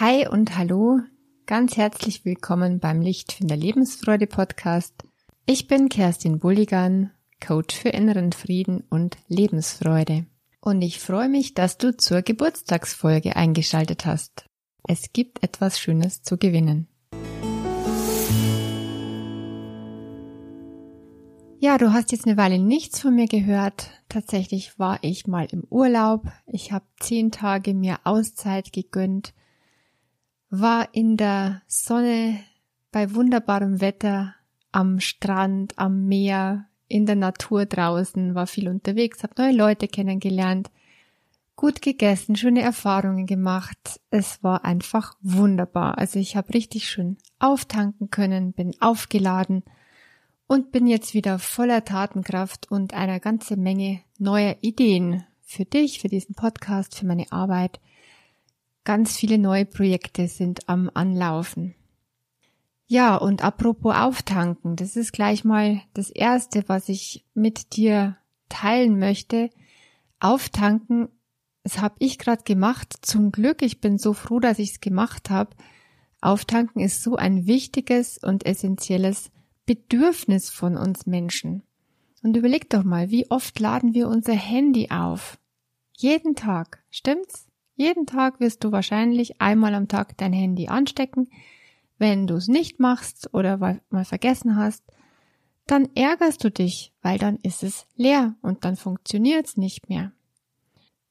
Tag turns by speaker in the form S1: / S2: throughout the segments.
S1: Hi und hallo, ganz herzlich willkommen beim Lichtfinder Lebensfreude Podcast. Ich bin Kerstin Bulligan, Coach für inneren Frieden und Lebensfreude. Und ich freue mich, dass du zur Geburtstagsfolge eingeschaltet hast. Es gibt etwas Schönes zu gewinnen. Ja, du hast jetzt eine Weile nichts von mir gehört. Tatsächlich war ich mal im Urlaub. Ich habe zehn Tage mir Auszeit gegönnt, war in der Sonne bei wunderbarem Wetter am Strand, am Meer, in der Natur draußen, war viel unterwegs, habe neue Leute kennengelernt, gut gegessen, schöne Erfahrungen gemacht. Es war einfach wunderbar. Also ich habe richtig schön auftanken können, bin aufgeladen und bin jetzt wieder voller Tatenkraft und einer ganze Menge neuer Ideen für dich, für diesen Podcast, für meine Arbeit. Ganz viele neue Projekte sind am Anlaufen. Ja, und apropos Auftanken, das ist gleich mal das Erste, was ich mit dir teilen möchte. Auftanken, das habe ich gerade gemacht. Zum Glück, ich bin so froh, dass ich es gemacht habe. Auftanken ist so ein wichtiges und essentielles Bedürfnis von uns Menschen. Und überleg doch mal, wie oft laden wir unser Handy auf? Jeden Tag, stimmt's? Jeden Tag wirst du wahrscheinlich einmal am Tag dein Handy anstecken. Wenn du es nicht machst oder mal vergessen hast, dann ärgerst du dich, weil dann ist es leer und dann funktioniert es nicht mehr.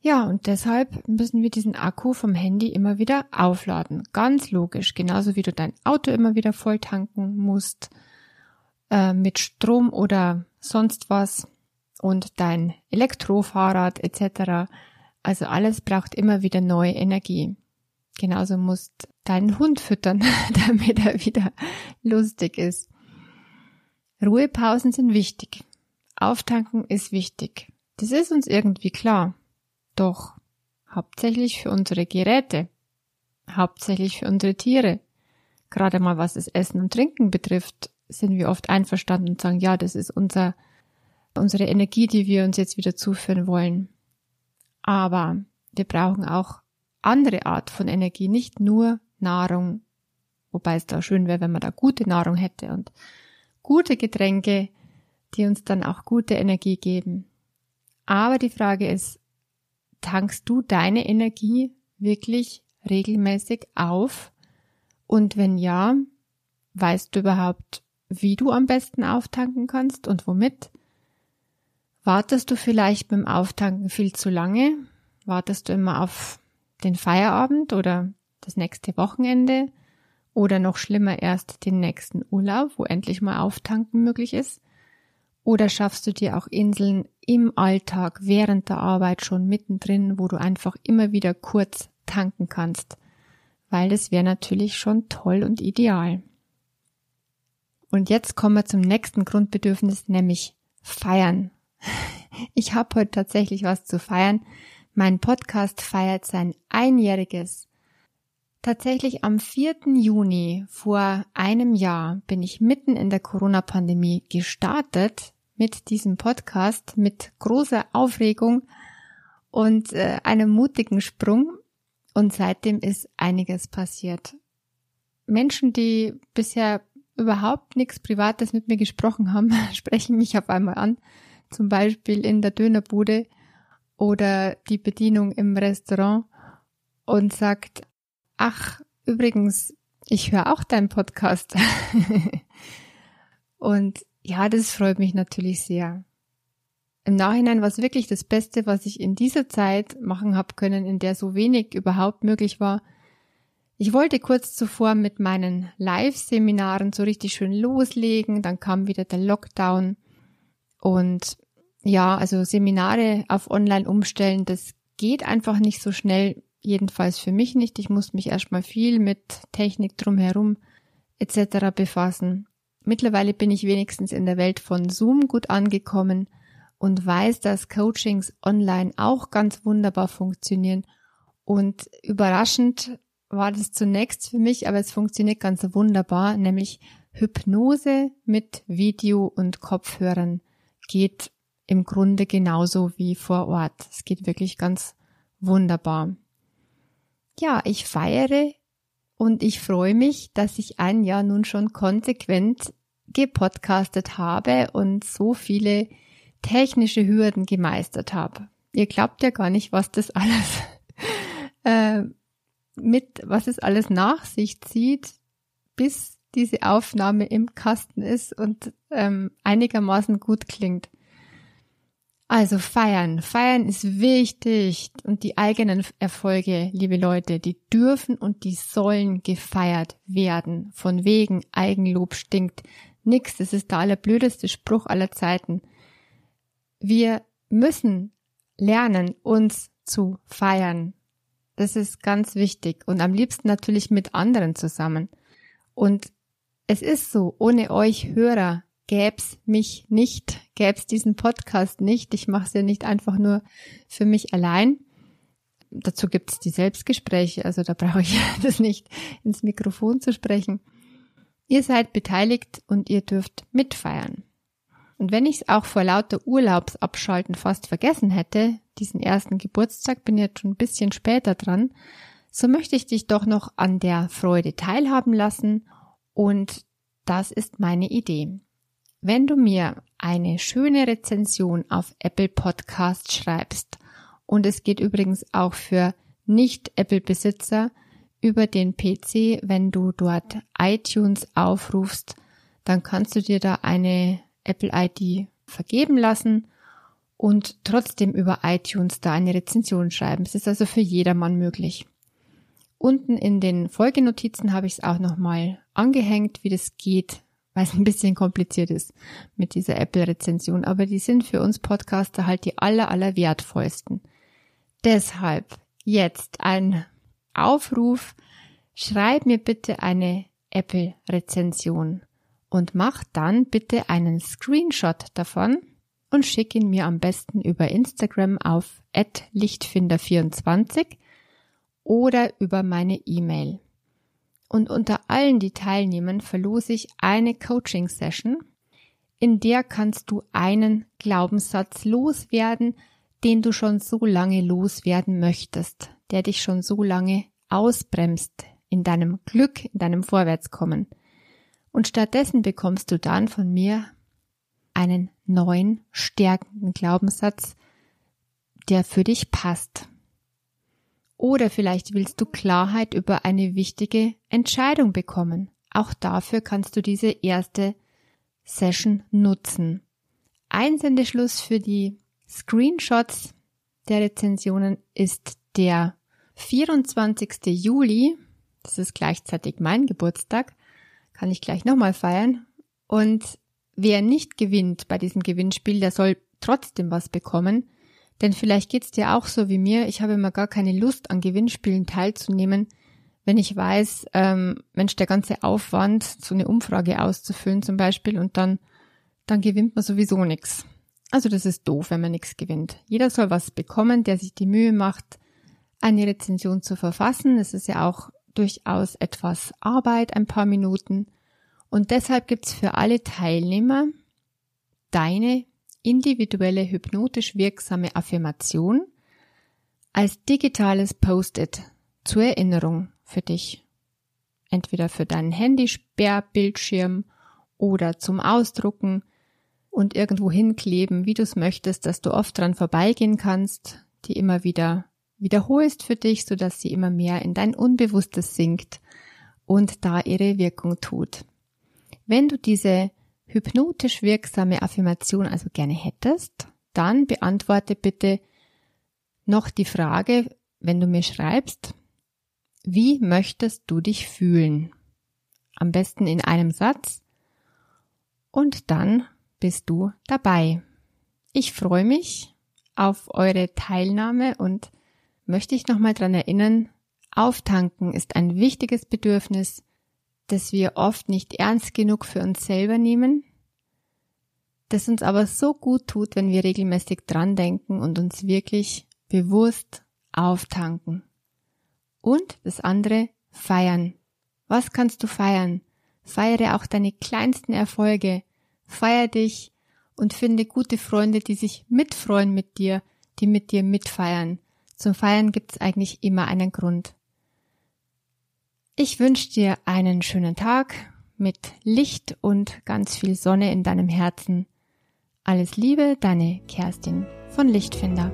S1: Ja, und deshalb müssen wir diesen Akku vom Handy immer wieder aufladen. Ganz logisch, genauso wie du dein Auto immer wieder voll tanken musst äh, mit Strom oder sonst was und dein Elektrofahrrad etc. Also alles braucht immer wieder neue Energie. Genauso musst deinen Hund füttern, damit er wieder lustig ist. Ruhepausen sind wichtig. Auftanken ist wichtig. Das ist uns irgendwie klar. Doch hauptsächlich für unsere Geräte, hauptsächlich für unsere Tiere. Gerade mal was das Essen und Trinken betrifft, sind wir oft einverstanden und sagen, ja, das ist unser, unsere Energie, die wir uns jetzt wieder zuführen wollen. Aber wir brauchen auch andere Art von Energie, nicht nur Nahrung, wobei es da schön wäre, wenn man da gute Nahrung hätte und gute Getränke, die uns dann auch gute Energie geben. Aber die Frage ist, tankst du deine Energie wirklich regelmäßig auf? Und wenn ja, weißt du überhaupt, wie du am besten auftanken kannst und womit? Wartest du vielleicht beim Auftanken viel zu lange? Wartest du immer auf den Feierabend oder das nächste Wochenende? Oder noch schlimmer erst den nächsten Urlaub, wo endlich mal Auftanken möglich ist? Oder schaffst du dir auch Inseln im Alltag während der Arbeit schon mittendrin, wo du einfach immer wieder kurz tanken kannst? Weil das wäre natürlich schon toll und ideal. Und jetzt kommen wir zum nächsten Grundbedürfnis, nämlich feiern. Ich habe heute tatsächlich was zu feiern. Mein Podcast feiert sein einjähriges. Tatsächlich am 4. Juni vor einem Jahr bin ich mitten in der Corona-Pandemie gestartet mit diesem Podcast mit großer Aufregung und äh, einem mutigen Sprung. Und seitdem ist einiges passiert. Menschen, die bisher überhaupt nichts Privates mit mir gesprochen haben, sprechen mich auf einmal an. Zum Beispiel in der Dönerbude oder die Bedienung im Restaurant und sagt, ach, übrigens, ich höre auch deinen Podcast. und ja, das freut mich natürlich sehr. Im Nachhinein war es wirklich das Beste, was ich in dieser Zeit machen habe können, in der so wenig überhaupt möglich war, ich wollte kurz zuvor mit meinen Live-Seminaren so richtig schön loslegen, dann kam wieder der Lockdown und ja, also Seminare auf Online umstellen, das geht einfach nicht so schnell, jedenfalls für mich nicht. Ich muss mich erstmal viel mit Technik drumherum etc. befassen. Mittlerweile bin ich wenigstens in der Welt von Zoom gut angekommen und weiß, dass Coachings online auch ganz wunderbar funktionieren. Und überraschend war das zunächst für mich, aber es funktioniert ganz wunderbar, nämlich Hypnose mit Video und Kopfhörern geht im Grunde genauso wie vor Ort. Es geht wirklich ganz wunderbar. Ja, ich feiere und ich freue mich, dass ich ein Jahr nun schon konsequent gepodcastet habe und so viele technische Hürden gemeistert habe. Ihr glaubt ja gar nicht, was das alles äh, mit, was es alles nach sich zieht, bis diese Aufnahme im Kasten ist und ähm, einigermaßen gut klingt. Also feiern. Feiern ist wichtig und die eigenen Erfolge, liebe Leute, die dürfen und die sollen gefeiert werden. Von wegen Eigenlob stinkt. Nix, das ist der allerblödeste Spruch aller Zeiten. Wir müssen lernen, uns zu feiern. Das ist ganz wichtig und am liebsten natürlich mit anderen zusammen. Und es ist so, ohne euch Hörer gäb's mich nicht, gäb's diesen Podcast nicht. Ich mache es ja nicht einfach nur für mich allein. Dazu gibt's die Selbstgespräche, also da brauche ich das nicht ins Mikrofon zu sprechen. Ihr seid beteiligt und ihr dürft mitfeiern. Und wenn ich es auch vor lauter Urlaubsabschalten fast vergessen hätte, diesen ersten Geburtstag, bin jetzt schon ein bisschen später dran, so möchte ich dich doch noch an der Freude teilhaben lassen und das ist meine Idee. Wenn du mir eine schöne Rezension auf Apple Podcast schreibst, und es geht übrigens auch für Nicht-Apple-Besitzer über den PC, wenn du dort iTunes aufrufst, dann kannst du dir da eine Apple ID vergeben lassen und trotzdem über iTunes da eine Rezension schreiben. Es ist also für jedermann möglich. Unten in den Folgenotizen habe ich es auch nochmal angehängt, wie das geht, weil es ein bisschen kompliziert ist mit dieser Apple-Rezension, aber die sind für uns Podcaster halt die aller, aller wertvollsten. Deshalb jetzt ein Aufruf, schreib mir bitte eine Apple-Rezension und mach dann bitte einen Screenshot davon und schick ihn mir am besten über Instagram auf lichtfinder24 oder über meine E-Mail. Und unter allen, die teilnehmen, verlose ich eine Coaching-Session, in der kannst du einen Glaubenssatz loswerden, den du schon so lange loswerden möchtest, der dich schon so lange ausbremst in deinem Glück, in deinem Vorwärtskommen. Und stattdessen bekommst du dann von mir einen neuen, stärkenden Glaubenssatz, der für dich passt. Oder vielleicht willst du Klarheit über eine wichtige Entscheidung bekommen. Auch dafür kannst du diese erste Session nutzen. Einsendeschluss für die Screenshots der Rezensionen ist der 24. Juli. Das ist gleichzeitig mein Geburtstag. Kann ich gleich nochmal feiern. Und wer nicht gewinnt bei diesem Gewinnspiel, der soll trotzdem was bekommen. Denn vielleicht geht's dir auch so wie mir. Ich habe immer gar keine Lust, an Gewinnspielen teilzunehmen, wenn ich weiß, ähm, Mensch, der ganze Aufwand, so eine Umfrage auszufüllen zum Beispiel, und dann, dann gewinnt man sowieso nichts. Also das ist doof, wenn man nichts gewinnt. Jeder soll was bekommen, der sich die Mühe macht, eine Rezension zu verfassen. Es ist ja auch durchaus etwas Arbeit, ein paar Minuten. Und deshalb gibt's für alle Teilnehmer deine individuelle hypnotisch wirksame Affirmation als digitales Post-it zur Erinnerung für dich. Entweder für deinen Handysperrbildschirm oder zum Ausdrucken und irgendwo hinkleben, wie du es möchtest, dass du oft dran vorbeigehen kannst, die immer wieder wiederholst für dich, sodass sie immer mehr in dein Unbewusstes sinkt und da ihre Wirkung tut. Wenn du diese hypnotisch wirksame Affirmation also gerne hättest, dann beantworte bitte noch die Frage, wenn du mir schreibst, wie möchtest du dich fühlen? Am besten in einem Satz und dann bist du dabei. Ich freue mich auf eure Teilnahme und möchte ich nochmal dran erinnern, Auftanken ist ein wichtiges Bedürfnis das wir oft nicht ernst genug für uns selber nehmen, das uns aber so gut tut, wenn wir regelmäßig dran denken und uns wirklich bewusst auftanken. Und das andere, feiern. Was kannst du feiern? Feiere auch deine kleinsten Erfolge. Feier dich und finde gute Freunde, die sich mitfreuen mit dir, die mit dir mitfeiern. Zum Feiern gibt's eigentlich immer einen Grund. Ich wünsche dir einen schönen Tag mit Licht und ganz viel Sonne in deinem Herzen. Alles Liebe, deine Kerstin von Lichtfinder.